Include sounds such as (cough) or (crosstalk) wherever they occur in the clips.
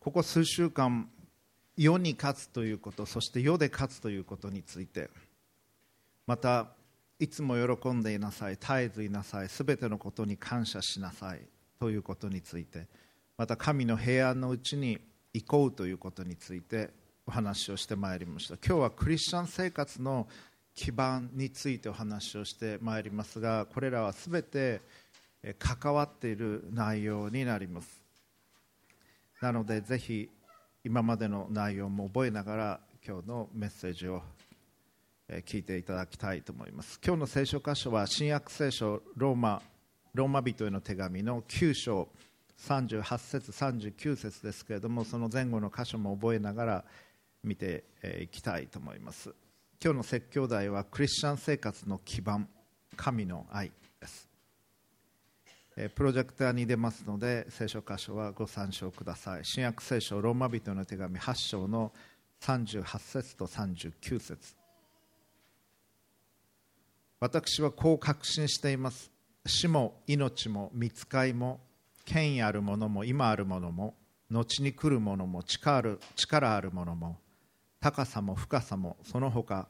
ここ数週間世に勝つということそして世で勝つということについてまたいつも喜んでいなさい絶えずいなさいすべてのことに感謝しなさいということについてまた神の平安のうちに行こうということについてお話をしてまいりました。今日はクリスチャン生活の基盤についてお話をしてまいりますがこれらはすべて関わっている内容になります。なのでぜひ今までの内容も覚えながら今日のメッセージを聞いていただきたいと思います。今日の聖書箇所は新約聖書ローマローマ人への手紙の9章38節39節ですけれどもその前後の箇所も覚えながら見ていきたいと思います。今日の説教題はクリスチャン生活の基盤神の愛。プロジェクターに出ますので聖書箇所はご参照ください。新約聖書ローマ人の手紙8章の38節と39節。私はこう確信しています。死も命も見つかいも権威あるものも今あるものも後に来るものも力ある力あるものも高さも深さもその他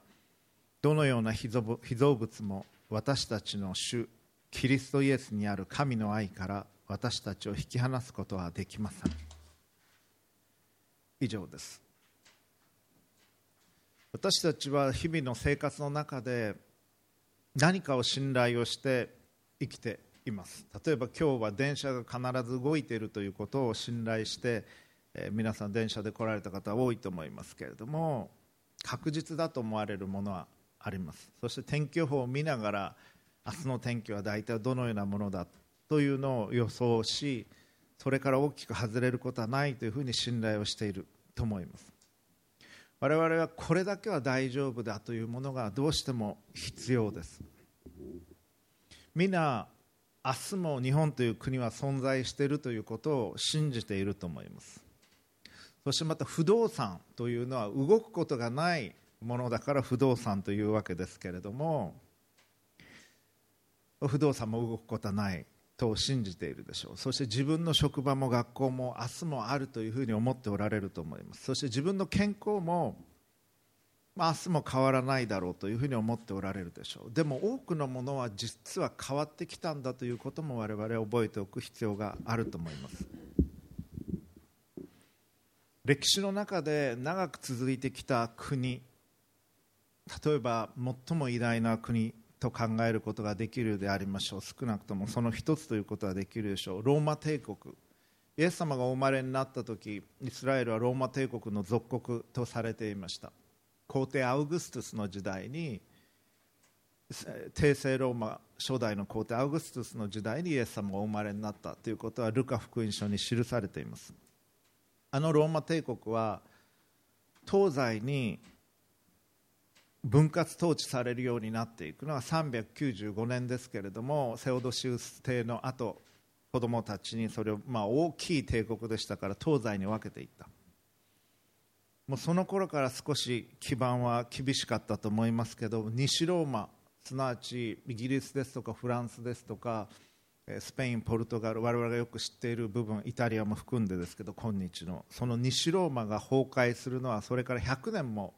どのような被造物も私たちの主キリストイエスにある神の愛から私たちを引き離すことはできません。以上です。私たちは日々の生活の中で何かを信頼をして生きています。例えば今日は電車が必ず動いているということを信頼して、えー、皆さん電車で来られた方多いと思いますけれども確実だと思われるものはあります。そして天気予報を見ながら明日の天気は大体どのようなものだというのを予想しそれから大きく外れることはないというふうに信頼をしていると思います。我々はこれだけは大丈夫だというものがどうしても必要です。みんな明日も日本という国は存在しているということを信じていると思います。そしてまた不動産というのは動くことがないものだから不動産というわけですけれども不動産も動くことはないと信じているでしょう。そして自分の職場も学校も明日もあるというふうに思っておられると思います。そして自分の健康も明日も変わらないだろうというふうに思っておられるでしょう。でも多くのものは実は変わってきたんだということも我々は覚えておく必要があると思います。歴史の中で長く続いてきた国例えば最も偉大な国と考えることができるでありましょう。少なくともその一つということはできるでしょう。ローマ帝国。イエス様がお生まれになった時イスラエルはローマ帝国の属国とされていました。皇帝アウグストゥスの時代に帝政ローマ初代の皇帝アウグストゥスの時代にイエス様がお生まれになったということはルカ福音書に記されています。あのローマ帝国は東西に分割統治されるようになっていくのは395年ですけれどもセオドシウス帝の後子供たちにそれを、まあ、大きい帝国でしたから東西に分けていった。もうその頃から少し基盤は厳しかったと思いますけど西ローマすなわちイギリスですとかフランスですとかスペイン、ポルトガル我々がよく知っている部分イタリアも含んでですけど今日のその西ローマが崩壊するのはそれから100年も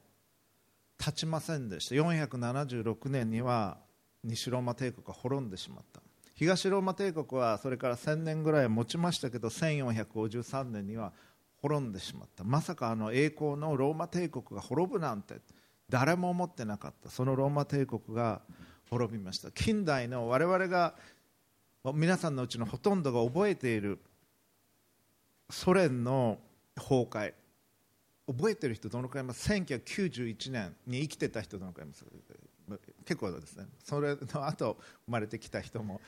経ちませんでした。476年には西ローマ帝国が滅んでしまった。東ローマ帝国はそれから1000年ぐらい持ちましたけど1453年には滅んでしまった。まさかあの栄光のローマ帝国が滅ぶなんて誰も思ってなかった。そのローマ帝国が滅びました。近代の我々が皆さんのうちのほとんどが覚えているソ連の崩壊。覚えてる人どのくらいいます？1991年に生きてた人どのくらいいます？結構ですね。それの後生まれてきた人も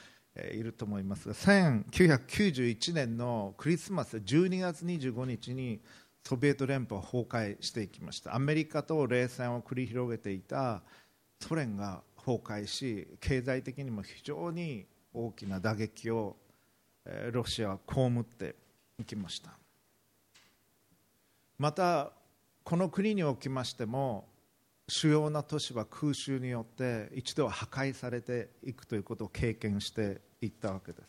いると思いますが1991年のクリスマス12月25日にソビエト連邦は崩壊していきました。アメリカと冷戦を繰り広げていたソ連が崩壊し経済的にも非常に大きな打撃をロシアは被っていきました。またこの国におきましても主要な都市は空襲によって一度は破壊されていくということを経験していったわけです。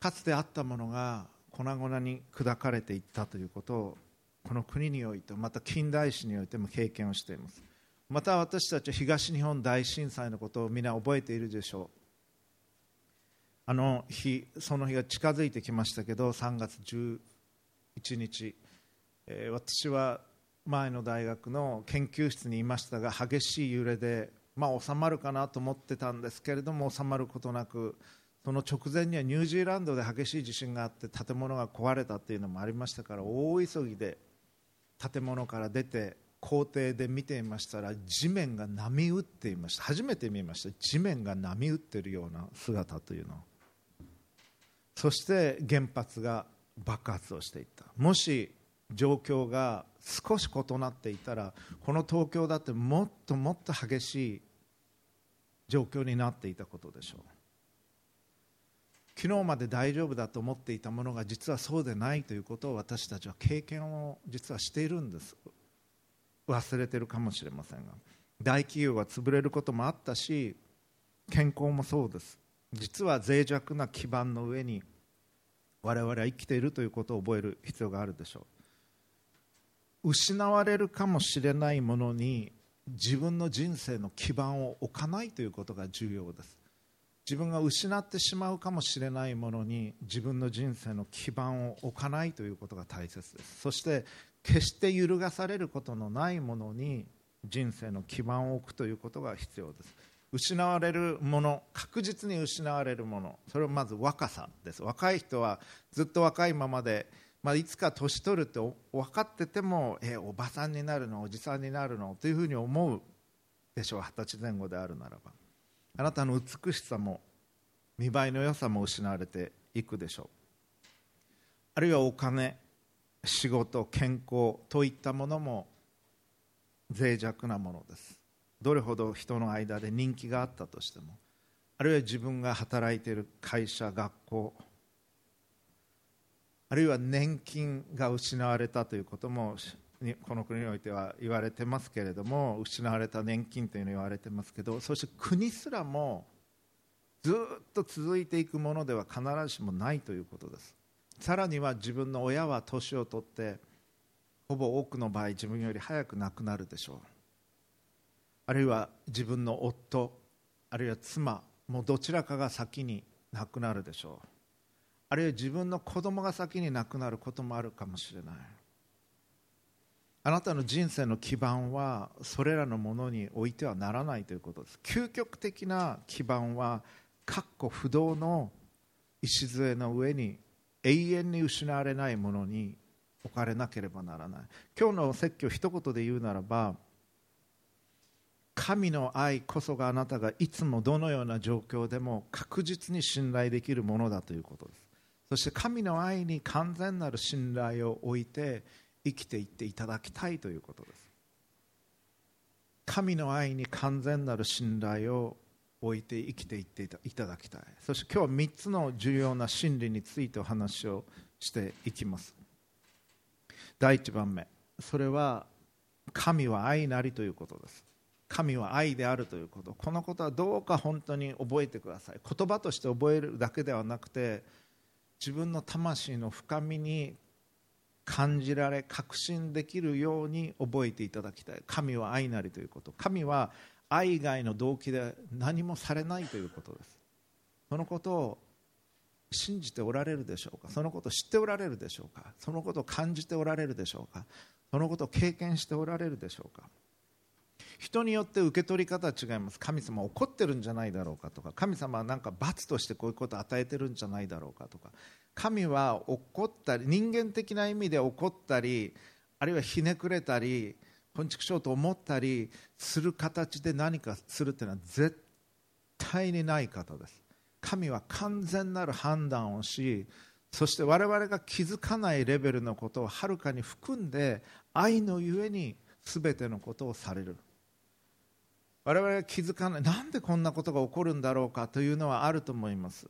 かつてあったものが粉々に砕かれていったということをこの国においてまた近代史においても経験をしています。また私たちは東日本大震災のことを皆覚えているでしょう。あの日その日が近づいてきましたけど3月11日、えー、私は前の大学の研究室にいましたが激しい揺れで、まあ、収まるかなと思ってたんですけれども収まることなくその直前にはニュージーランドで激しい地震があって建物が壊れたというのもありましたから大急ぎで建物から出て校庭で見ていましたら地面が波打っていました。初めて見ました。地面が波打っているような姿というの。をそして原発が爆発をしていった。もし状況が少し異なっていたらこの東京だってもっともっと激しい状況になっていたことでしょう。昨日まで大丈夫だと思っていたものが実はそうでないということを私たちは経験を実はしているんです。忘れてるかもしれませんが。大企業が潰れることもあったし健康もそうです。実は脆弱な基盤の上に我々は生きているということを覚える必要があるでしょう。失われるかもしれないものに自分の人生の基盤を置かないということが重要です。自分が失ってしまうかもしれないものに自分の人生の基盤を置かないということが大切です。そして決して揺るがされることのないものに人生の基盤を置くということが必要です。失われるもの確実に失われるものそれはまず若さです。若い人はずっと若いままで、まあ、いつか年取るって分かっててもえおばさんになるのおじさんになるのというふうに思うでしょう。二十歳前後であるならば。あなたの美しさも見栄えの良さも失われていくでしょう。あるいはお金仕事健康といったものも脆弱なものです。どれほど人の間で人気があったとしてもあるいは自分が働いている会社学校あるいは年金が失われたということもこの国においては言われてますけれども失われた年金というのを言われてますけどそして国すらもずっと続いていくものでは必ずしもないということです。さらには自分の親は年を取ってほぼ多くの場合自分より早く亡くなるでしょう。あるいは自分の夫あるいは妻もうどちらかが先に亡くなるでしょう。あるいは自分の子供が先に亡くなることもあるかもしれない。あなたの人生の基盤はそれらのものに置いてはならないということです。究極的な基盤は確固不動の礎の上に永遠に失われないものに置かれなければならない。今日の説教一言で言うならば神の愛こそがあなたがいつもどのような状況でも確実に信頼できるものだということです。そして神の愛に完全なる信頼を置いて生きていっていただきたいということです。神の愛に完全なる信頼を置いて生きていっていただきたい。そして今日は3つの重要な真理についてお話をしていきます。第1番目。それは神は愛なりということです。神は愛であるということ。このことはどうか本当に覚えてください。言葉として覚えるだけではなくて自分の魂の深みに感じられ確信できるように覚えていただきたい。神は愛なりということ。神は愛以外の動機で何もされないということです。そのことを信じておられるでしょうか？そのことを知っておられるでしょうか？そのことを感じておられるでしょうか？そのことを経験しておられるでしょうか？人によって受け取り方は違います。神様怒ってるんじゃないだろうかとか。神様は何か罰としてこういうことを与えてるんじゃないだろうかとか。神は怒ったり人間的な意味で怒ったりあるいはひねくれたりこんちくしようと思ったりする形で何かするというのは絶対にない方です。神は完全なる判断をしそして我々が気づかないレベルのことをはるかに含んで愛のゆえに全てのことをされる。我々は気づかない。なんでこんなことが起こるんだろうかというのはあると思います。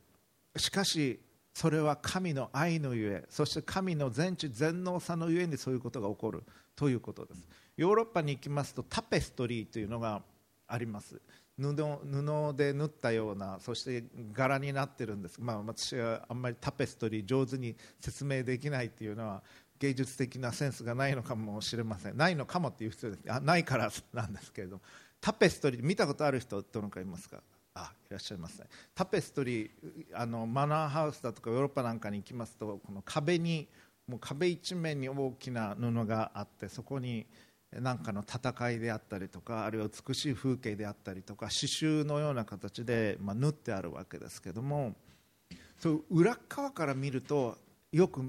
しかしそれは神の愛のゆえそして神の全知全能さのゆえにそういうことが起こるということです。ヨーロッパに行きますとタペストリーというのがあります。布布で縫ったようなそして柄になってるんです、まあ、私はあんまりタペストリー上手に説明できないっていうのは芸術的なセンスがないのかもしれません。ないのかもっていう人です。あないからなんですけれども。タペストリー見たことある人どのかいますか？あいらっしゃいますねタペストリーあのマナーハウスだとかヨーロッパなんかに行きますとこの壁にもう壁一面に大きな布があってそこに何かの戦いであったりとかあるいは美しい風景であったりとか刺繍のような形で、まあ、縫ってあるわけですけどもそう裏側から見るとよく、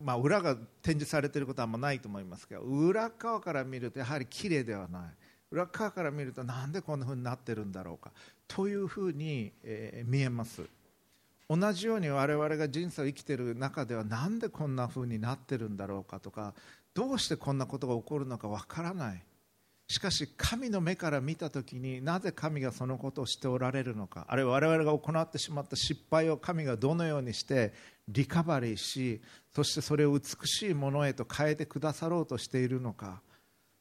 まあ、裏が展示されていることはあんまないと思いますけど裏側から見るとやはり綺麗ではない。裏側から見るとなんでこんなふうになってるんだろうか。というふうに、えー、見えます。同じように我々が人生を生きてる中ではなんでこんなふうになってるんだろうかとかどうしてこんなことが起こるのかわからない。しかし神の目から見た時になぜ神がそのことをしておられるのか。あるいは我々が行ってしまった失敗を神がどのようにしてリカバリーしそしてそれを美しいものへと変えてくださろうとしているのか。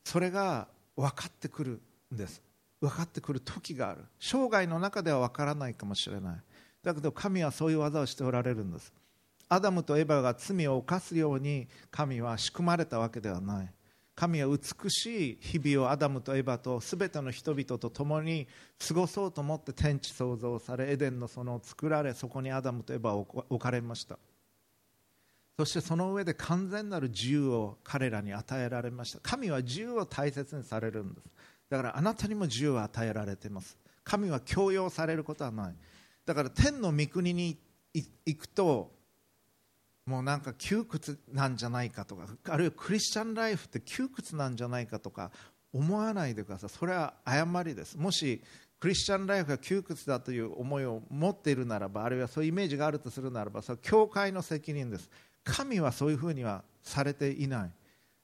それが分かってくるんです。分かってくる時がある。生涯の中では分からないかもしれない。だけど神はそういう技をしておられるんです。アダムとエバが罪を犯すように神は仕組まれたわけではない。神は美しい日々をアダムとエバと全ての人々と共に過ごそうと思って天地創造されエデンの園を作られそこにアダムとエバを置かれました。そしてその上で完全なる自由を彼らに与えられました。神は自由を大切にされるんです。だからあなたにも自由を与えられています。神は強要されることはない。だから天の御国に行くともうなんか窮屈なんじゃないかとかあるいはクリスチャンライフって窮屈なんじゃないかとか思わないでください。それは誤りです。もしクリスチャンライフが窮屈だという思いを持っているならばあるいはそういうイメージがあるとするならばそれは教会の責任です。神はそういうふうにはされていない。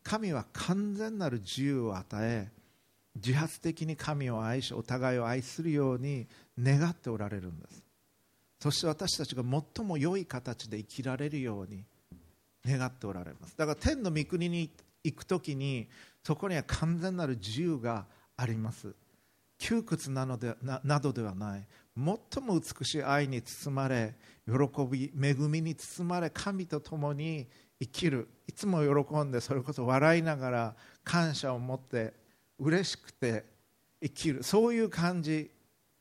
神は完全なる自由を与え自発的に神を愛しお互いを愛するように願っておられるんです。そして私たちが最も良い形で生きられるように願っておられます。だから天の御国に行く時にそこには完全なる自由があります。窮屈なのでななどではない。最も美しい愛に包まれ喜び恵みに包まれ神と共に生きる。いつも喜んでそれこそ笑いながら感謝を持って嬉しくて生きる。そういう感じ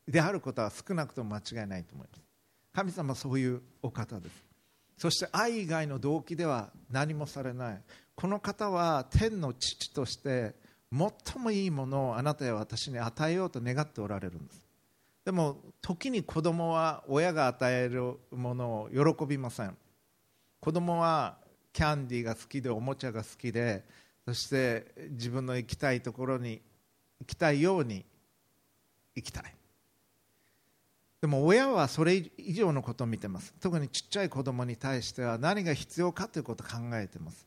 であることは少なくとも間違いないと思います。神様はそういうお方です。そして愛以外の動機では何もされない。この方は天の父として最もいいものをあなたや私に与えようと願っておられるんです。でも時に子供は親が与えるものを喜びません。子供はキャンディーが好きでおもちゃが好きでそして自分の行きたいところに行きたいように行きたい。でも親はそれ以上のことを見てます。特にちっちゃい子供に対しては何が必要かということを考えてます。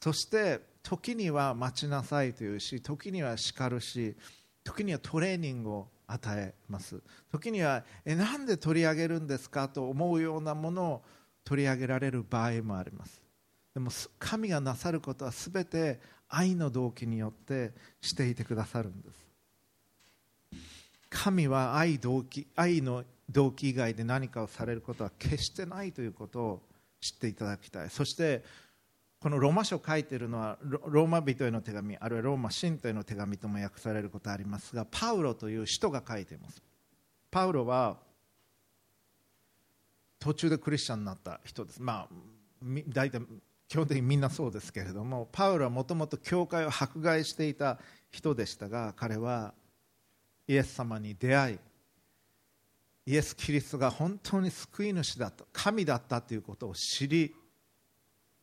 そして時には待ちなさいというし時には叱るし時にはトレーニングを与えます。時にはえなんで取り上げるんですかと思うようなものを取り上げられる場合もあります。でも神がなさることは全て愛の動機によってしていてくださるんです。神は愛動機愛の動機以外で何かをされることは決してないということを知っていただきたい。そしてこのローマ書を書いているのはローマ人への手紙あるいはローマ信徒への手紙とも訳されることありますがパウロという人が書いています。パウロは途中でクリスチャンになった人です。まあ大体基本的にみんなそうですけれどもパウロはもともと教会を迫害していた人でしたが彼はイエス様に出会いイエス・キリストが本当に救い主だった神だったということを知り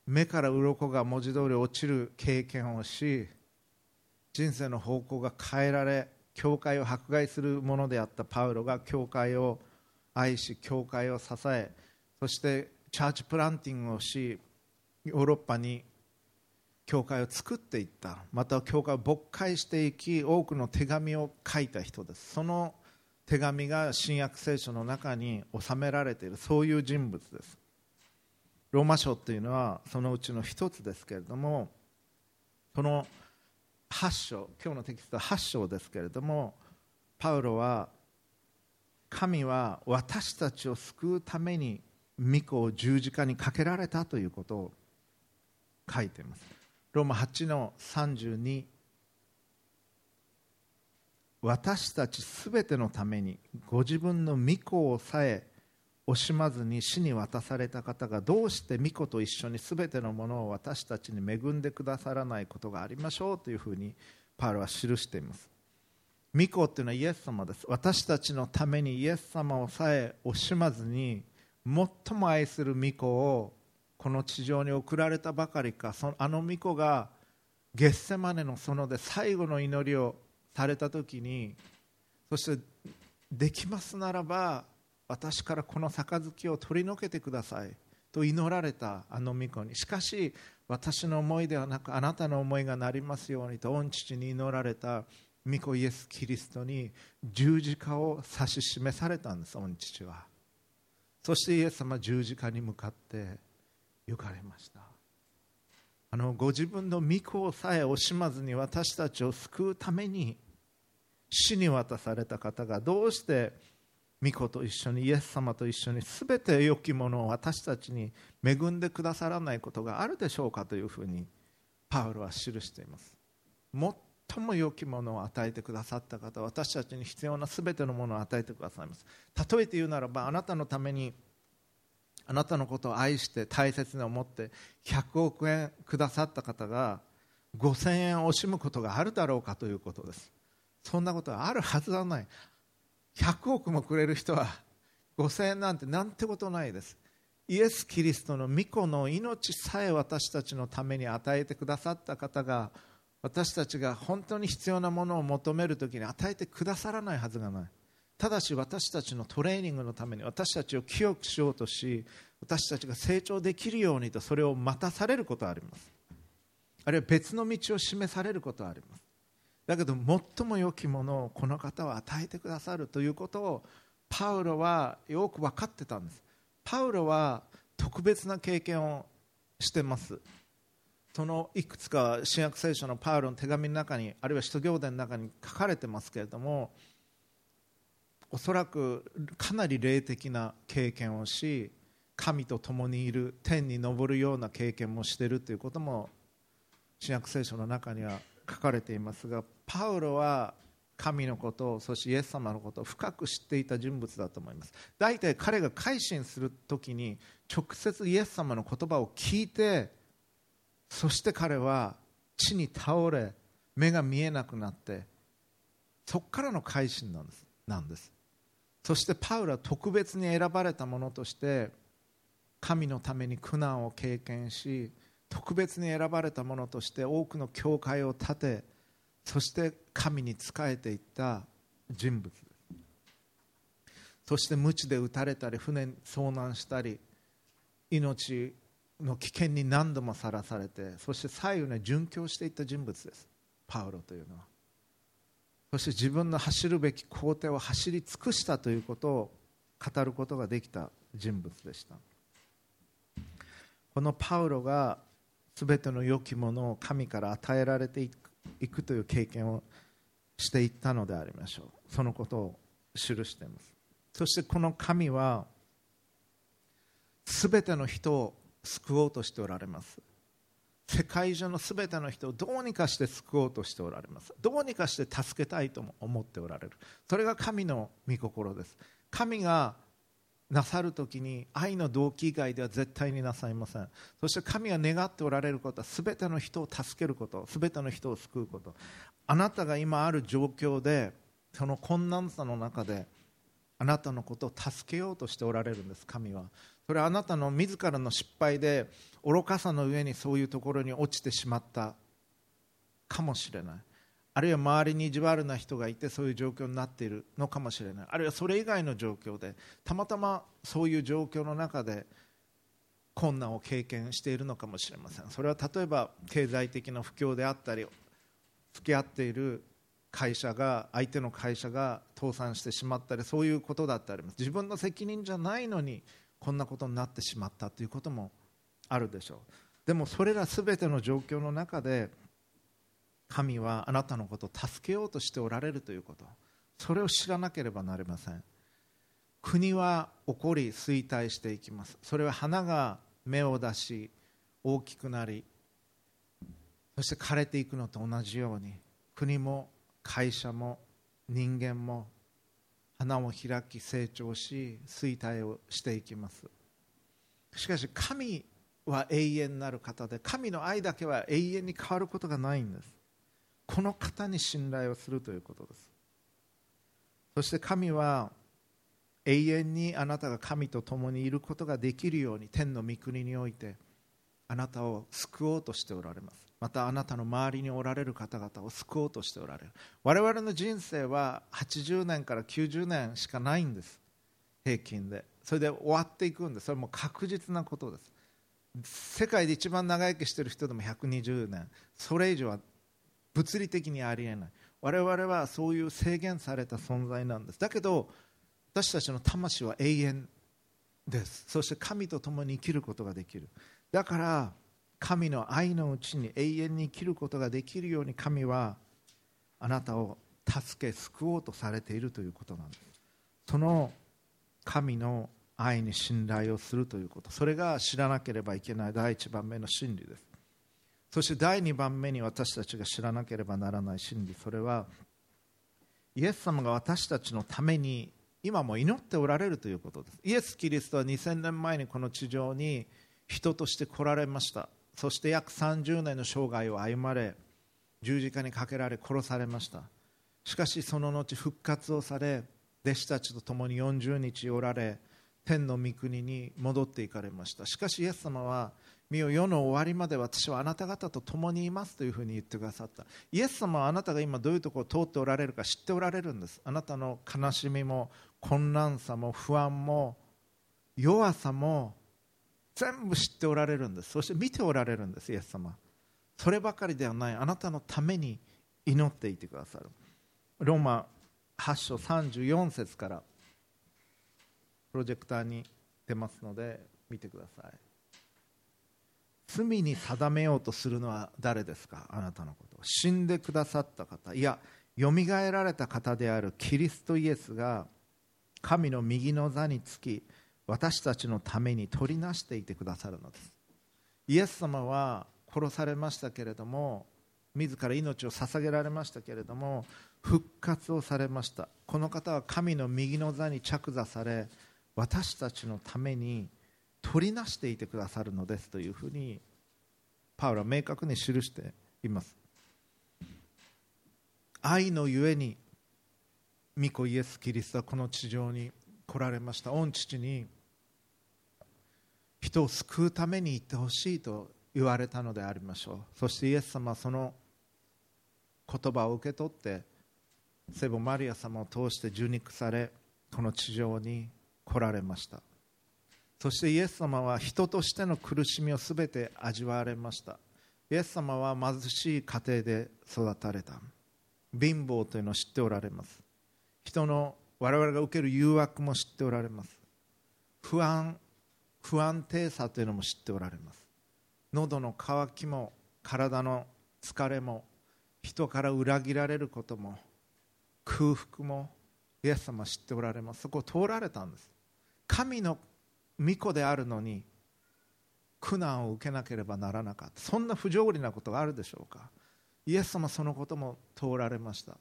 目から鱗が文字通り落ちる経験をし人生の方向が変えられ教会を迫害するものであったパウロが教会を愛し教会を支えそしてチャーチプランティングをしヨーロッパに教会を作っていった。また教会を勃開していき多くの手紙を書いた人です。その手紙が新約聖書の中に収められている。そういう人物です。ローマ書というのはそのうちの一つですけれどもその8章今日のテキストは8章ですけれどもパウロは神は私たちを救うために御子を十字架にかけられたということを書いています。ローマ8の32私たちすべてのためにご自分の御子をさえ惜しまずに死に渡された方がどうして御子と一緒にすべてのものを私たちに恵んでくださらないことがありましょうというふうにパウロは記しています。御子っていうのはイエス様です私たちのためにイエス様をさえ惜しまずに最も愛する御子をこの地上に送られたばかりかそのあの御子がゲッセマネの園で最後の祈りをされた時にそしてできますならば私からこの杯を取り除けてください。と祈られたあの御子に。しかし私の思いではなくあなたの思いがなりますようにと御父に祈られた御子イエス・キリストに十字架を指し示されたんです御父は。そしてイエス様十字架に向かって行かれました。あのご自分の御子をさえ惜しまずに私たちを救うために死に渡された方がどうして御子と一緒にイエス様と一緒に全て良きものを私たちに恵んでくださらないことがあるでしょうかというふうにパウロは記しています。最も良きものを与えてくださった方私たちに必要な全てのものを与えてくださいます。例えて言うならばあなたのためにあなたのことを愛して大切に思って100億円くださった方が5000円惜しむことがあるだろうかということです。そんなことはあるはずはない。100億もくれる人は5000円なんてなんてことないです。イエス・キリストの御子の命さえ私たちのために与えてくださった方が私たちが本当に必要なものを求めるときに与えてくださらないはずがない。ただし私たちのトレーニングのために私たちを清くしようとし私たちが成長できるようにとそれを待たされることはあります。あるいは別の道を示されることはあります。だけど最も良きものをこの方は与えてくださるということをパウロはよく分かってたんです。パウロは特別な経験をしてます。そのいくつか新約聖書のパウロの手紙の中にあるいは使徒行伝の中に書かれてますけれどもおそらくかなり霊的な経験をし神と共にいる天に昇るような経験もしているということも新約聖書の中には書かれていますがパウロは神のことそしてイエス様のことを深く知っていた人物だと思います。大体彼が改心する時に直接イエス様の言葉を聞いてそして彼は地に倒れ目が見えなくなってそこからの改心なんです。なんです。そしてパウロは特別に選ばれたものとして神のために苦難を経験し特別に選ばれたものとして多くの教会を建てそして神に仕えていった人物そして鞭で撃たれたり船に遭難したり命の危険に何度もさらされてそして最後に殉教していった人物です。パウロというのは。そして自分の走るべき工程を走り尽くしたということを語ることができた人物でした。このパウロが全ての良きものを神から与えられていくという経験をしていったのでありましょう。そのことを記しています。そしてこの神は全ての人を救おうとしておられます。世界中の全ての人をどうにかして救おうとしておられます。どうにかして助けたいとも思っておられる。それが神の御心です。神がなさる時に愛の動機以外では絶対になさいません。そして神が願っておられることは全ての人を助けること全ての人を救うこと。あなたが今ある状況でその困難さの中であなたのことを助けようとしておられるんです神は。それはあなたの自らの失敗で愚かさの上にそういうところに落ちてしまったかもしれない。あるいは周りに意地悪な人がいてそういう状況になっているのかもしれない。あるいはそれ以外の状況でたまたまそういう状況の中で困難を経験しているのかもしれません。それは例えば経済的な不況であったり付き合っている会社が相手の会社が倒産してしまったりそういうことだったり自分の責任じゃないのにこんなことになってしまったということもあるでしょう。でもそれら全ての状況の中で神はあなたのことを助けようとしておられるということ。それを知らなければなりません。国は起こり衰退していきます。それは花が芽を出し大きくなりそして枯れていくのと同じように国も会社も人間も花を開き成長し衰退をしていきます。しかし神は永遠なる方で神の愛だけは永遠に変わることがないんです。この方に信頼をするということです。そして神は永遠にあなたが神と共にいることができるように天の御国においてあなたを救おうとしておられます。またあなたの周りにおられる方々を救おうとしておられる。我々の人生は80年から90年しかないんです。平均で。それで終わっていくんです。それも確実なことです。世界で一番長生きしている人でも120年。それ以上は物理的にありえない。我々はそういう制限された存在なんです。だけど私たちの魂は永遠です。そして神と共に生きることができる。だから神の愛のうちに永遠に生きることができるように神はあなたを助け救おうとされているということなんです。その神の愛に信頼をするということ。それが知らなければいけない第一番目の真理です。そして第2番目に私たちが知らなければならない真理。それはイエス様が私たちのために今も祈っておられるということです。イエス・キリストは2000年前にこの地上に人として来られました。そして約30年の生涯を歩まれ十字架にかけられ殺されました。しかしその後復活をされ弟子たちと共に40日おられ天の御国に戻っていかれました。しかしイエス様は見よ世の終わりまで私はあなた方と共にいますというふうに言ってくださった。イエス様はあなたが今どういうところを通っておられるか知っておられるんです。あなたの悲しみも混乱さも不安も弱さも全部知っておられるんです。そして見ておられるんですイエス様。そればかりではない。あなたのために祈っていてくださる。ローマ8章34節からプロジェクターに出ますので見てください。罪に定めようとするのは誰ですか？あなたのこと。死んでくださった方。いやよみがえられた方であるキリストイエスが神の右の座につき私たちのために取りなしていてくださるのです。イエス様は殺されましたけれども自ら命を捧げられましたけれども復活をされました。この方は神の右の座に着座され私たちのために取りなしていてくださるのですというふうにパウロは明確に記しています。愛のゆえに御子イエス・キリストはこの地上に来られました。御父に人を救うために行ってほしいと言われたのでありましょう。そしてイエス様はその言葉を受け取って聖母マリア様を通して受肉されこの地上に来られました。そしてイエス様は人としての苦しみを全て味わわれました。イエス様は貧しい家庭で育たれた。貧乏というのを知っておられます。人の我々が受ける誘惑も知っておられます。不安不安定さというのも知っておられます。喉の渇きも体の疲れも人から裏切られることも空腹もイエス様は知っておられます。そこを通られたんです。神の御子であるのに苦難を受けなければならなかった。そんな不条理なことがあるでしょうか。イエス様そのことも通られました。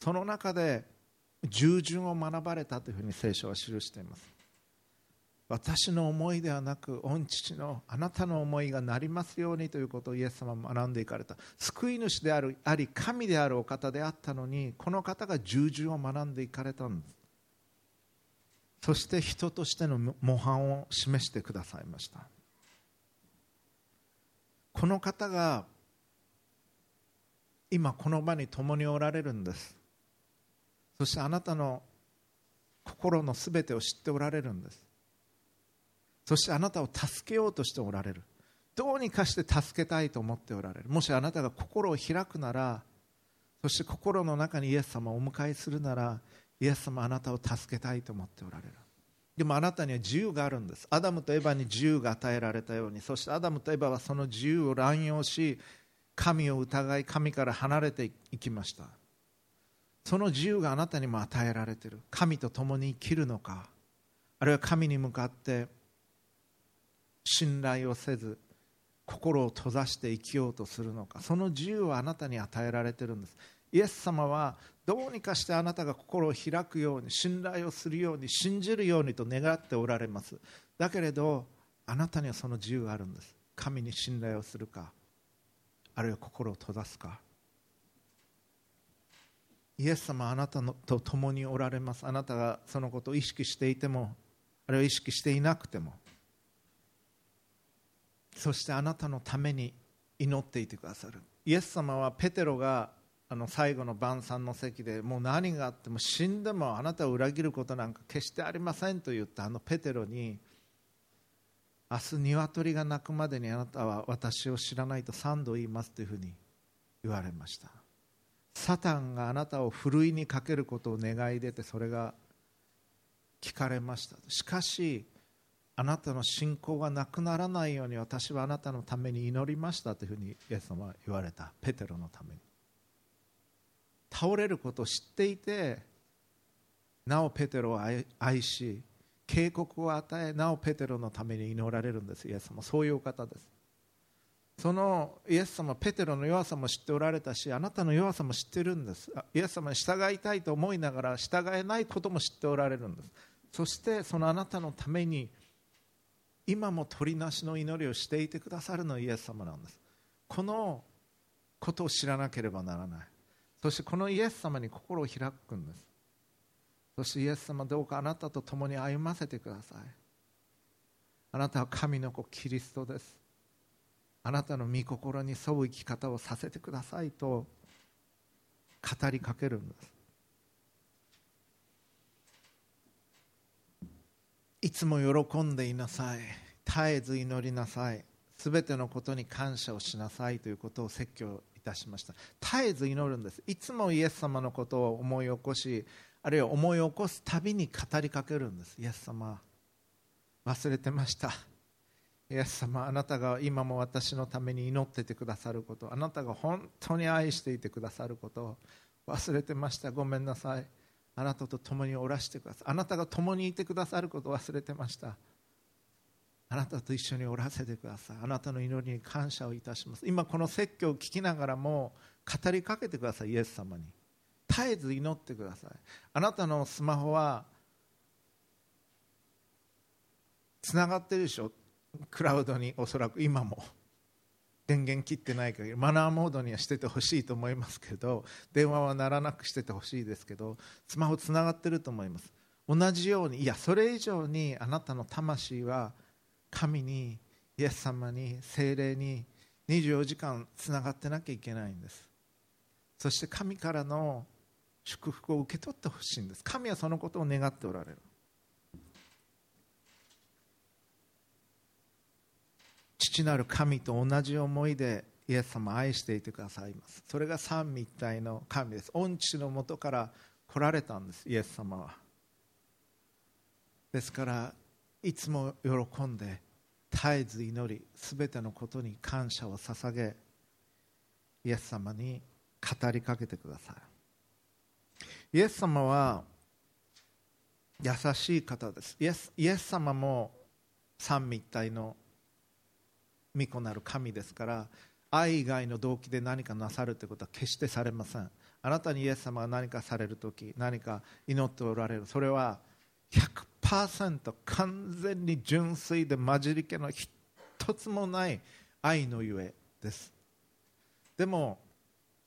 その中で従順を学ばれたというふうに聖書は記しています。私の思いではなく御父のあなたの思いがなりますようにということをイエス様は学んでいかれた。救い主であるあり神であるお方であったのにこの方が従順を学んでいかれたんです。そして人としての模範を示してくださいました。この方が今この場に共におられるんです。そしてあなたの心のすべてを知っておられるんです。そしてあなたを助けようとしておられる。どうにかして助けたいと思っておられる。もしあなたが心を開くならそして心の中にイエス様をお迎えするならイエス様あなたを助けたいと思っておられる。でもあなたには自由があるんです。アダムとエバに自由が与えられたようにそしてアダムとエバはその自由を乱用し神を疑い神から離れていきました。その自由があなたにも与えられている。神と共に生きるのか。あるいは神に向かって信頼をせず心を閉ざして生きようとするのか。その自由はあなたに与えられているんです。イエス様はどうにかしてあなたが心を開くように信頼をするように信じるようにと願っておられます。だけれどあなたにはその自由があるんです。神に信頼をするかあるいは心を閉ざすか。イエス様あなたのと共におられます。あなたがそのことを意識していてもあるいは意識していなくても。そしてあなたのために祈っていてくださる。イエス様はペテロがあの最後の晩餐の席でもう何があっても死んでもあなたを裏切ることなんか決してありませんと言ったあのペテロに明日鶏が鳴くまでにあなたは私を知らないと3度言いますというふうに言われました。サタンがあなたをふるいにかけることを願い出てそれが聞かれました。しかしあなたの信仰がなくならないように私はあなたのために祈りましたというふうにイエス様は言われた。ペテロのために。倒れることを知っていてなおペテロを愛し警告を与えなおペテロのために祈られるんです。イエス様そういうお方です。そのイエス様ペテロの弱さも知っておられたしあなたの弱さも知ってるんです。イエス様に従いたいと思いながら従えないことも知っておられるんです。そしてそのあなたのために今も鳥なしの祈りをしていてくださるのイエス様なんです。このことを知らなければならない。そしてこのイエス様に心を開くんです。そしてイエス様どうかあなたと共に歩ませてください。あなたは神の子キリストです。あなたの御心に沿う生き方をさせてくださいと語りかけるんです。いつも喜んでいなさい。絶えず祈りなさい。すべてのことに感謝をしなさいということを説教たしました。絶えず祈るんです。いつもイエス様のことを思い起こしあるいは思い起こすたびに語りかけるんです。イエス様忘れてました。イエス様あなたが今も私のために祈っててくださること。あなたが本当に愛していてくださること。を忘れてました。ごめんなさい。あなたと共におらしてください。あなたが共にいてくださることを忘れてました。あなたと一緒におらせてください。あなたの祈りに感謝をいたします。今この説教を聞きながらも語りかけてください。イエス様に。絶えず祈ってください。あなたのスマホはつながってるでしょ？クラウドにおそらく。今も。電源切ってない限り。マナーモードにはしててほしいと思いますけど電話は鳴らなくしててほしいですけどスマホつながってると思います。同じようにいやそれ以上にあなたの魂は神にイエス様に精霊に24時間つながってなきゃいけないんです。そして神からの祝福を受け取ってほしいんです。神はそのことを願っておられる。父なる神と同じ思いでイエス様を愛していてくださいます。それが三位一体の神です。恩知のもとから来られたんですイエス様は。ですからいつも喜んで絶えず祈りすべてのことに感謝を捧げイエス様に語りかけてください。イエス様は優しい方です。イエスイエス様も三位一体の御子なる神ですから愛以外の動機で何かなさるということは決してされません。あなたにイエス様が何かされる時何か祈っておられる。それは100%完全に純粋で混じり気の一つもない愛のゆえです。でも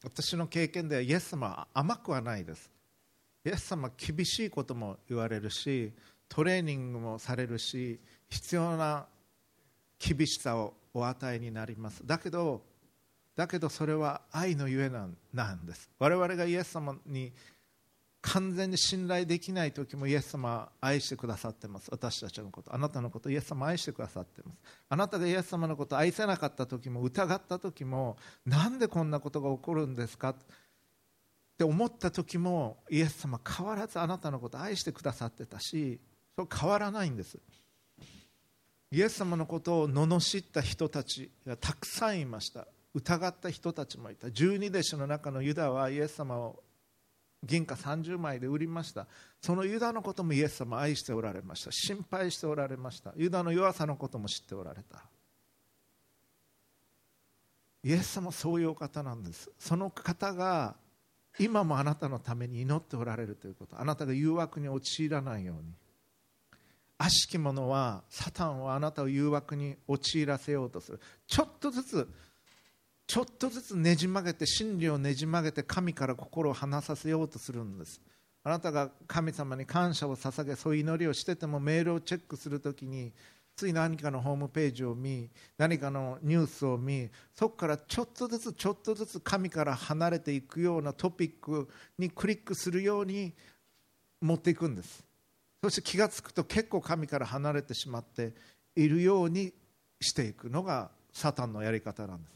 私の経験ではイエス様は甘くはないです。イエス様は厳しいことも言われるしトレーニングもされるし必要な厳しさをお与えになります。だけどだけどそれは愛のゆえなんです。我々がイエス様に完全に信頼できない時もイエス様愛してくださってます。私たちのこと。あなたのことイエス様愛してくださってます。あなたがイエス様のこと愛せなかった時も疑った時もなんでこんなことが起こるんですか？って思った時もイエス様変わらずあなたのこと愛してくださってたしそれ変わらないんです。イエス様のことを罵った人たちがたくさんいました。疑った人たちもいた。十二弟子の中のユダはイエス様を銀貨30枚で売りました。そのユダのこともイエス様愛しておられました。心配しておられました。ユダの弱さのことも知っておられた。イエス様そういうお方なんです。その方が今もあなたのために祈っておられるということ。あなたが誘惑に陥らないように。悪しき者はサタンはあなたを誘惑に陥らせようとする。ちょっとずつちょっとずつねじ曲げて真理をねじ曲げて神から心を離させようとするんです。あなたが神様に感謝を捧げそういう祈りをしててもメールをチェックするときについ何かのホームページを見何かのニュースを見そこからちょっとずつちょっとずつ神から離れていくようなトピックにクリックするように持っていくんです。そして気が付くと結構神から離れてしまっているようにしていくのがサタンのやり方なんです。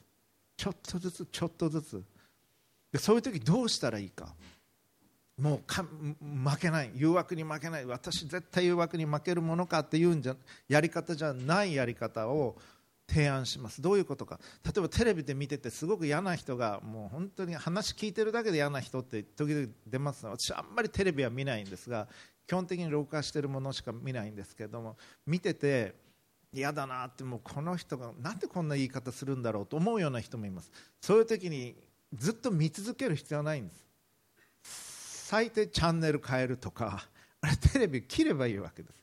ちょっとずつちょっとずつ。でそういう時どうしたらいいか。もうか負けない。誘惑に負けない。私絶対誘惑に負けるものかっていうんじゃやり方じゃないやり方を提案します。どういうことか。例えばテレビで見ててすごく嫌な人がもう本当に話聞いてるだけで嫌な人って時々出ます。私あんまりテレビは見ないんですが基本的に録画してるものしか見ないんですけれども見てて嫌だなってもうこの人がなんでこんな言い方するんだろうと思うような人もいます。そういう時にずっと見続ける必要はないんです。最低チャンネル変えるとかテレビ切ればいいわけです。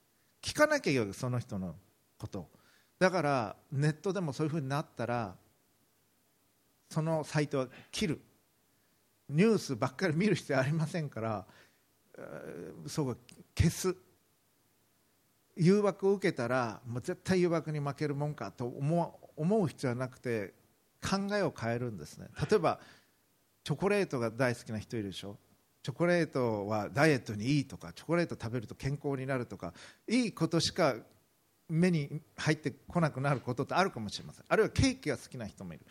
聞かなきゃいいわけその人のこと。だからネットでもそういうふうになったらそのサイトは切る。ニュースばっかり見る必要ありませんからそう消す。誘惑を受けたらもう絶対誘惑に負けるもんかと思う思う必要はなくて考えを変えるんですね。例えばチョコレートが大好きな人いるでしょ？チョコレートはダイエットにいいとかチョコレート食べると健康になるとかいいことしか目に入ってこなくなることってあるかもしれません。あるいはケーキが好きな人もいる。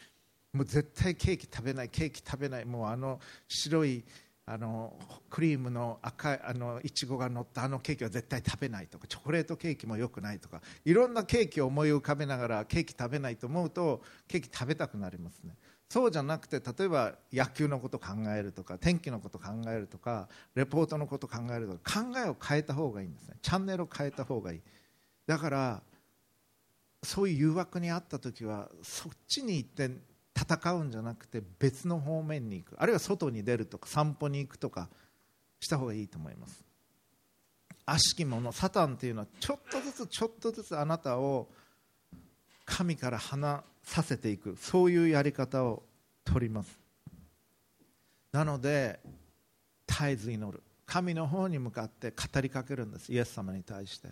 もう絶対ケーキ食べないケーキ食べないもうあの白いあのクリームの赤いあのいちごが乗ったあのケーキは絶対食べないとかチョコレートケーキも良くないとかいろんなケーキを思い浮かべながらケーキ食べないと思うとケーキ食べたくなりますね。そうじゃなくて例えば野球のこと考えるとか天気のこと考えるとかレポートのこと考えるとか考えを変えた方がいいんですね。チャンネルを変えた方がいい。だからそういう誘惑にあった時はそっちに行って戦うんじゃなくて別の方面に行く。あるいは外に出るとか散歩に行くとかした方がいいと思います。悪しき者サタンというのはちょっとずつちょっとずつあなたを神から離させていく。そういうやり方を取ります。なので絶えず祈る。神の方に向かって語りかけるんです。イエス様に対して。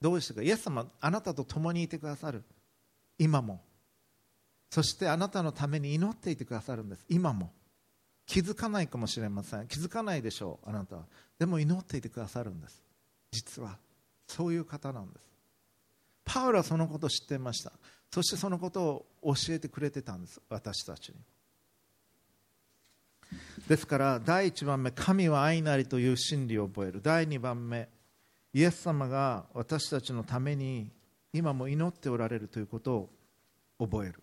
どうしてか。イエス様あなたと共にいてくださる。今も。そしてあなたのために祈っていてくださるんです。今も。気づかないかもしれません。気づかないでしょうあなたは。でも祈っていてくださるんです。実はそういう方なんです。パウロはそのことを知っていました。そしてそのことを教えてくれてたんです。私たちに。ですから第1番目神は愛なりという真理を覚える。第2番目イエス様が私たちのために今も祈っておられるということを覚える。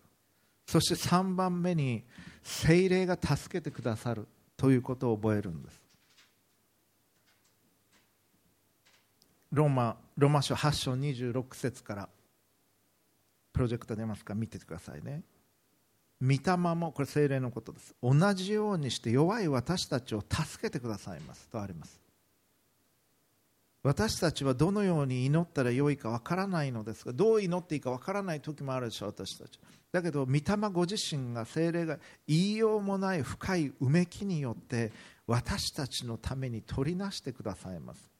そして3番目に精霊が助けてくださるということを覚えるんです。ローマローマ書8章26節からプロジェクト出ますか？見ててくださいね。御霊もこれ精霊のことです。同じようにして弱い私たちを助けてくださいますとあります。私たちはどのように祈ったらよいかわからないのですがどう祈っていいかわからない時もあるでしょう私たち。だけど御霊ご自身が精霊が言いようもない深いうめきによって私たちのために取りなしてくださいます。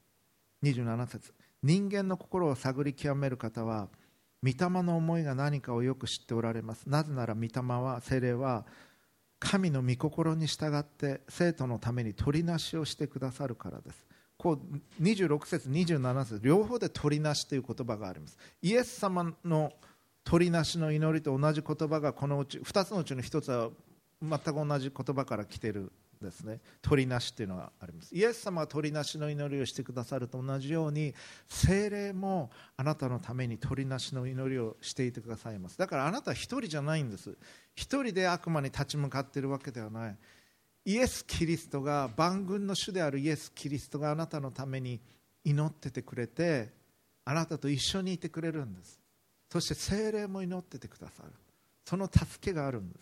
27節。人間の心を探り極める方は御霊の思いが何かをよく知っておられます。なぜなら御霊は精霊は神の御心に従って生徒のために取りなしをしてくださるからです。こう26節27節両方で取りなしという言葉があります。イエス様の取りなしの祈りと同じ言葉がこのうち2つのうちの1つは全く同じ言葉から来ているですね。取りなしというのがあります。イエス様が取りなしの祈りをしてくださると同じように精霊もあなたのために取りなしの祈りをしていてくださいます。だからあなたは一人じゃないんです。一人で悪魔に立ち向かっているわけではない。イエス・キリストが万軍の主であるイエス・キリストがあなたのために祈っててくれてあなたと一緒にいてくれるんです。そして精霊も祈っててくださる。その助けがあるんで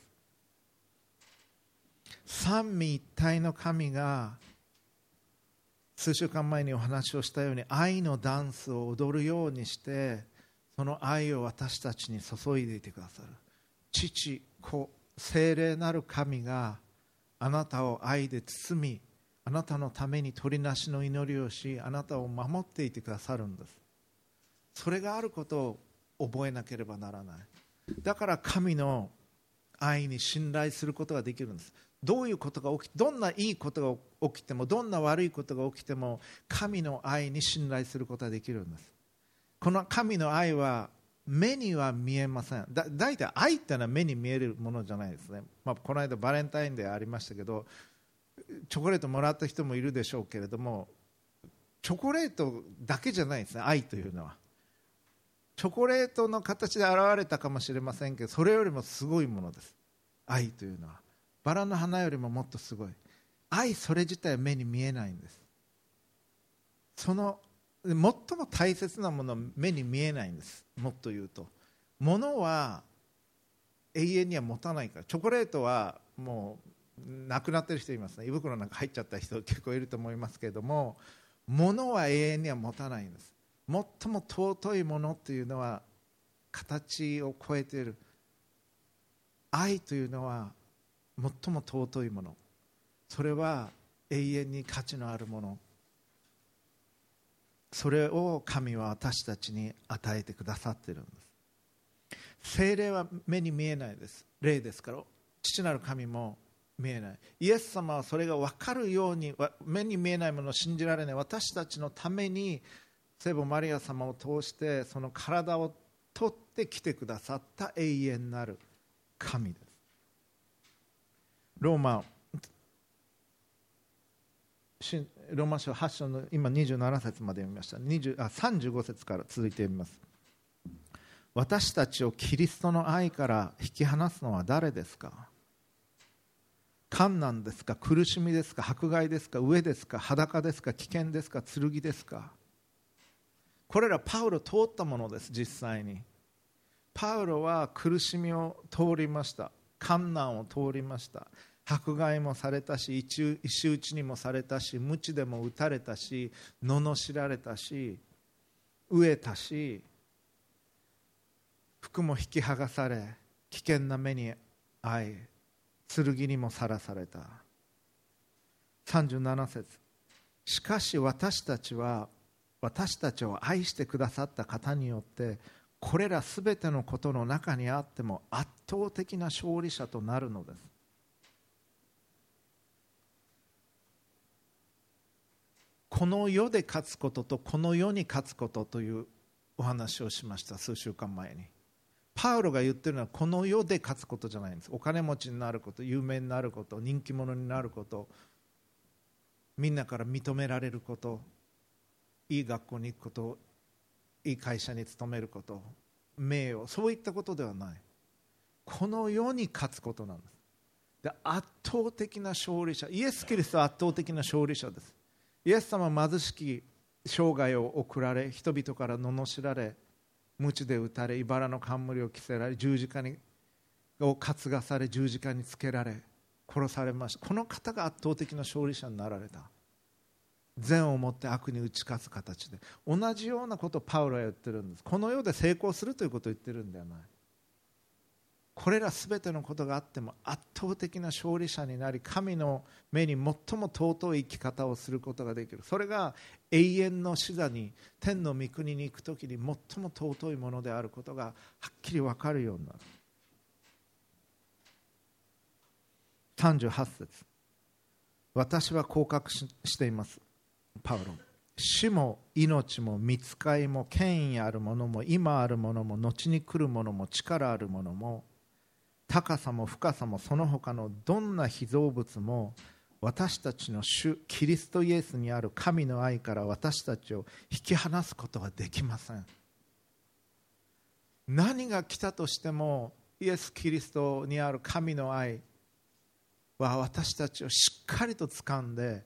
す。三位一体の神が数週間前にお話をしたように愛のダンスを踊るようにしてその愛を私たちに注いでいてくださる。父子精霊なる神があなたを愛で包みあなたのために取りなしの祈りをしあなたを守っていてくださるんです。それがあることを覚えなければならない。だから神の愛に信頼することができるんです。どういうことが起きどんないいことが起きてもどんな悪いことが起きても神の愛に信頼することができるんです。この神の愛は目には見えません。だ大体愛ってのは目に見えるものじゃないですね、まあ、この間バレンタインデーありましたけどチョコレートもらった人もいるでしょうけれどもチョコレートだけじゃないですね愛というのは。チョコレートの形で現れたかもしれませんけどそれよりもすごいものです。愛というのは。バラの花よりももっとすごい。愛それ自体は目に見えないんです。その最も大切なものは目に見えないんです。もっと言うと。物は永遠には持たないから。チョコレートはもうなくなってる人いますね。胃袋なんか入っちゃった人結構いると思いますけれども。物は永遠には持たないんです。最も尊いものというのは形を超えている。愛というのは最も尊いもの。それは永遠に価値のあるもの。それを神は私たちに与えてくださっているんです。精霊は目に見えないです。霊ですから。父なる神も見えない。イエス様はそれが分かるように目に見えないものを信じられない。私たちのために聖母マリア様を通してその体を取ってきてくださった永遠なる神です。ローマローマ書8章の今27節まで読みました。20あ35節から続いて読みます。私たちをキリストの愛から引き離すのは誰ですか？困難ですか？苦しみですか？迫害ですか？飢えですか？裸ですか？危険ですか？剣ですか？これらパウロ通ったものです実際に。パウロは苦しみを通りました。困難を通りました。迫害もされたし石打ちにもされたし鞭でも打たれたし罵られたし飢えたし服も引き剥がされ危険な目に遭い剣にもさらされた。37節。しかし私たちは私たちを愛してくださった方によってこれらすべてのことの中にあっても圧倒的な勝利者となるのです。この世で勝つこととこの世に勝つことというお話をしました数週間前に。パウロが言ってるのはこの世で勝つことじゃないんです。お金持ちになること有名になること人気者になることみんなから認められることいい学校に行くこといい会社に勤めること名誉そういったことではない。この世に勝つことなんです。で圧倒的な勝利者イエス・キリストは圧倒的な勝利者です。イエス様は貧しき生涯を送られ人々から罵られ鞭で打たれ茨の冠を着せられ十字架にを担がされ十字架につけられ殺されました。この方が圧倒的な勝利者になられた。善をもって悪に打ち勝つ形で。同じようなことをパウロは言ってるんです。この世で成功するということを言ってるんではない。これら全てのことがあっても圧倒的な勝利者になり神の目に最も尊い生き方をすることができる。それが永遠の死座に天の御国に行く時に最も尊いものであることがはっきり分かるようになる。38節。私は降格しています。パウロ。死も命も見つかいも権威あるものも今あるものも後に来るものも力あるものも高さも深さもその他のどんな被造物も私たちの主キリストイエスにある神の愛から私たちを引き離すことはできません。何が来たとしてもイエス・キリストにある神の愛は私たちをしっかりと掴んで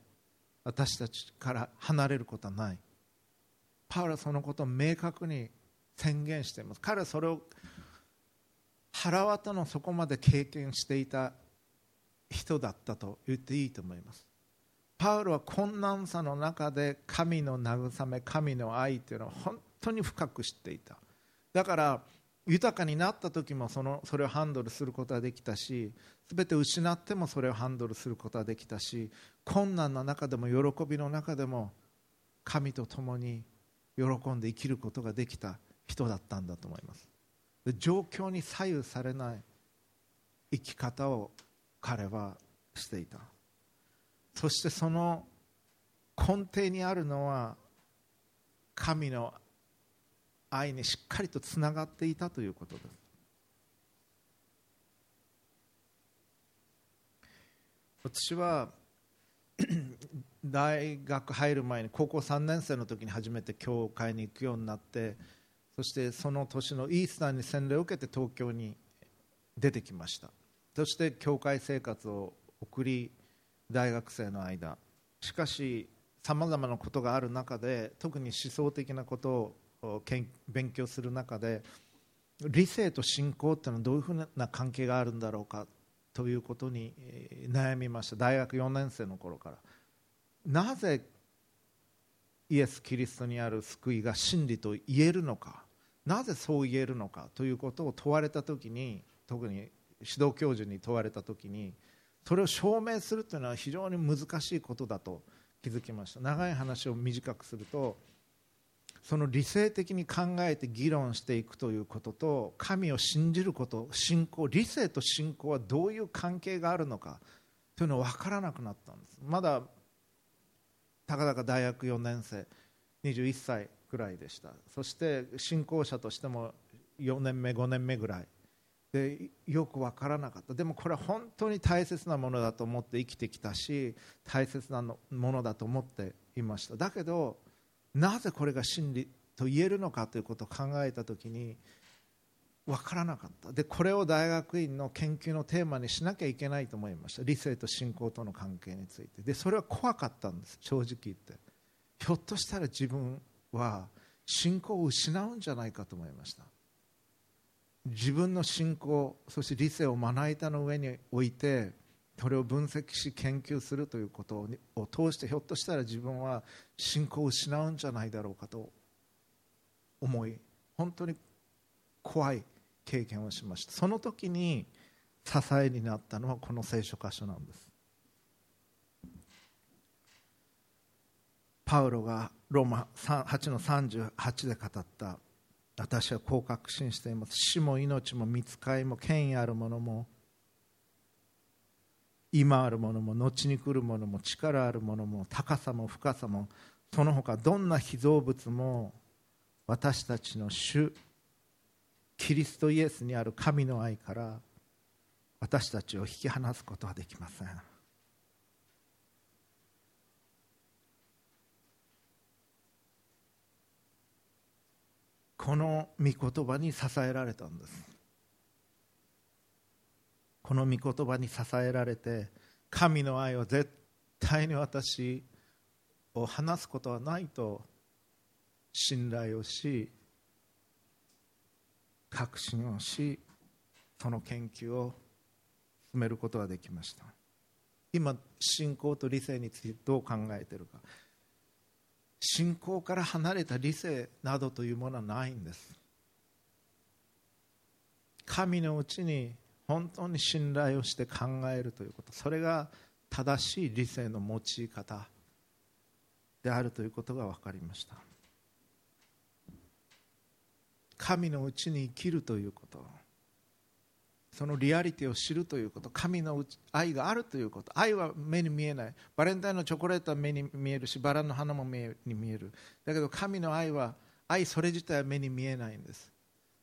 私たちから離れることはない。パウロはそのことを明確に宣言しています。彼はそれを腹渡の底まで経験していた人だったと言っていいと思います。パウロは困難さの中で神の慰め神の愛というのを本当に深く知っていた。だから豊かになった時もそのそれをハンドルすることができたし全て失ってもそれをハンドルすることができたし困難の中でも喜びの中でも神と共に喜んで生きることができた人だったんだと思います。状況に左右されない生き方を彼はしていた。そしてその根底にあるのは神の愛にしっかりとつながっていたということです。私は (clears throat) 大学入る前に高校3年生の時に初めて教会に行くようになってそしてその年のイースターに洗礼を受けて東京に出てきました。そして教会生活を送り大学生の間。しかしさまざまなことがある中で特に思想的なことを勉強する中で理性と信仰っていうのはどういうふうな関係があるんだろうかということに悩みました。大学4年生の頃から。なぜイエス・キリストにある救いが真理と言えるのか。なぜそう言えるのかということを問われた時に特に指導教授に問われた時にそれを証明するというのは非常に難しいことだと気づきました。長い話を短くするとその理性的に考えて議論していくということと神を信じること信仰理性と信仰はどういう関係があるのかというのは分からなくなったんです。まだたかだか大学4年生21歳くらいでした。そして信仰者としても4年目5年目ぐらい。でよく分からなかった。でもこれは本当に大切なものだと思って生きてきたし大切なものだと思っていました。だけどなぜこれが真理と言えるのかということを考えた時に分からなかった。でこれを大学院の研究のテーマにしなきゃいけないと思いました。理性と信仰との関係について。でそれは怖かったんです。正直言って。ひょっとしたら自分は信仰を失うんじゃないかと思いました。自分の信仰そして理性をまな板の上に置いてそれを分析し研究するということを通してひょっとしたら自分は信仰を失うんじゃないだろうかと思い本当に怖い経験をしました。その時に支えになったのはこの聖書箇所なんです。パウロがローマ8の38で語った。私はこう確信しています。死も命も見つかいも権威あるものも今あるものも後に来るものも力あるものも高さも深さもその他どんな被造物も私たちの主キリストイエスにある神の愛から私たちを引き離すことはできません。この御言葉に支えられたんです。この御言葉に支えられて神の愛を絶対に私を話すことはないと信頼をし確信をしその研究を進めることができました。今信仰と理性についてどう考えているか。信仰から離れた理性などというものはないんです。神のうちに本当に信頼をして考えるということ。それが正しい理性の用い方であるということが分かりました。神のうちに生きるということ。そのリアリティを知るということ神の愛があるということ愛は目に見えない。バレンタインのチョコレートは目に見えるしバラの花も目に見える。だけど神の愛は愛それ自体は目に見えないんです。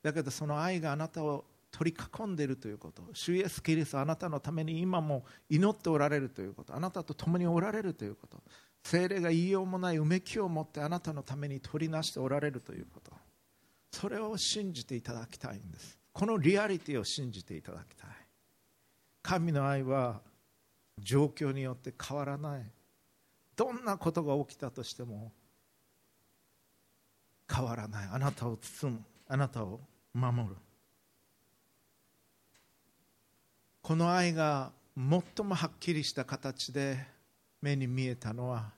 だけどその愛があなたを取り囲んでいるということ主イエスキリストあなたのために今も祈っておられるということあなたと共におられるということ。精霊が言いようもないうめきを持ってあなたのために取りなしておられるということ。それを信じていただきたいんです。このリアリティを信じていただきたい。神の愛は状況によって変わらない。どんなことが起きたとしても変わらない。あなたを包む。あなたを守る。この愛が最もはっきりした形で目に見えたのは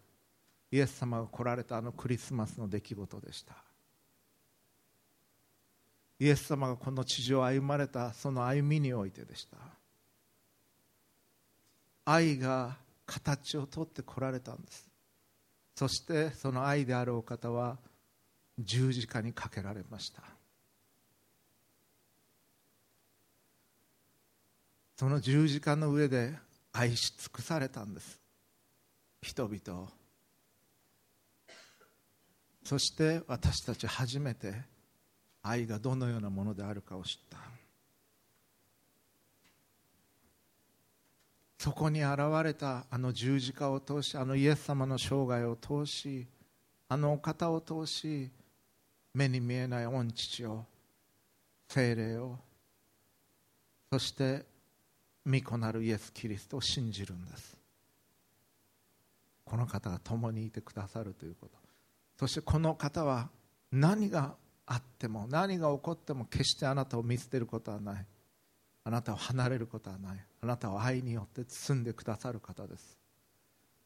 イエス様が来られたあのクリスマスの出来事でした。イエス様がこの地上を歩まれたその歩みにおいてでした。愛が形をとってこられたんです。そしてその愛であるお方は十字架にかけられました。その十字架の上で愛し尽くされたんです。人々そして私たち初めて愛がどのようなものであるかを知った。そこに現れたあの十字架を通しあのイエス様の生涯を通しあのお方を通し目に見えない御父を精霊をそして御子なるイエス・キリストを信じるんです。この方が共にいてくださるということ。そしてこの方は何があっても何が起こっても決してあなたを見捨てることはない。あなたを離れることはない。あなたを愛によって包んでくださる方です。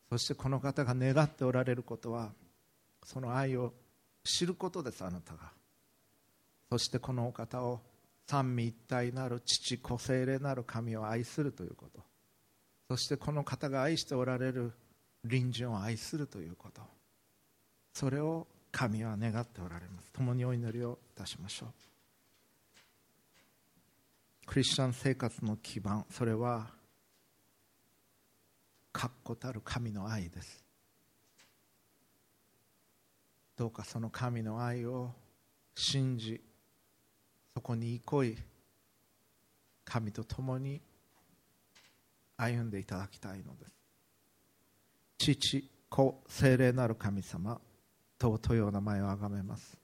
そしてこの方が願っておられることはその愛を知ることですあなたが。そしてこのお方を三位一体なる父子精霊なる神を愛するということ。そしてこの方が愛しておられる隣人を愛するということ。それを神は願っておられます。共にお祈りをいたしましょう。クリスチャン生活の基盤それは確固たる神の愛です。どうかその神の愛を信じそこに憩い神と共に歩んでいただきたいのです。父子精霊なる神様尊いお名前をあがめます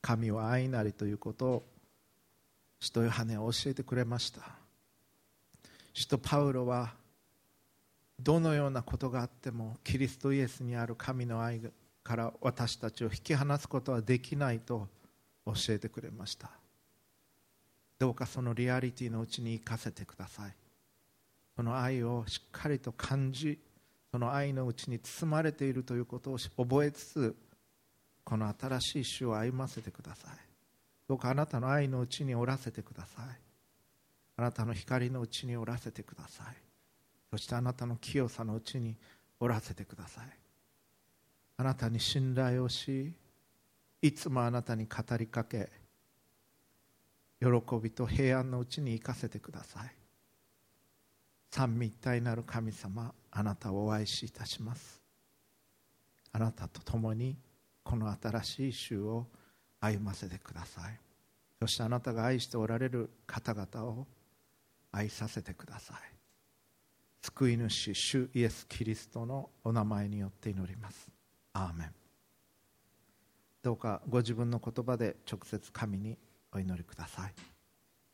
神は愛なりということを使徒ヨハネは教えてくれました使徒パウロはどのようなことがあってもキリストイエスにある神の愛から私たちを引き離すことはできないと教えてくれましたどうかそのリアリティのうちに生かせてくださいその愛をしっかりと感じその愛のうちに包まれているということを覚えつつこの新しい種を歩ませてください。どうかあなたの愛のうちにおらせてください。あなたの光のうちにおらせてください。そしてあなたの清さのうちにおらせてください。あなたに信頼をしいつもあなたに語りかけ喜びと平安のうちに生かせてください。三位一体なる神様あなたをお愛しいたします。あなたと共にこの新しい週を歩ませてください。そしてあなたが愛しておられる方々を愛させてください。救い主主イエス・キリストのお名前によって祈ります。アーメン。どうかご自分の言葉で直接神にお祈りください。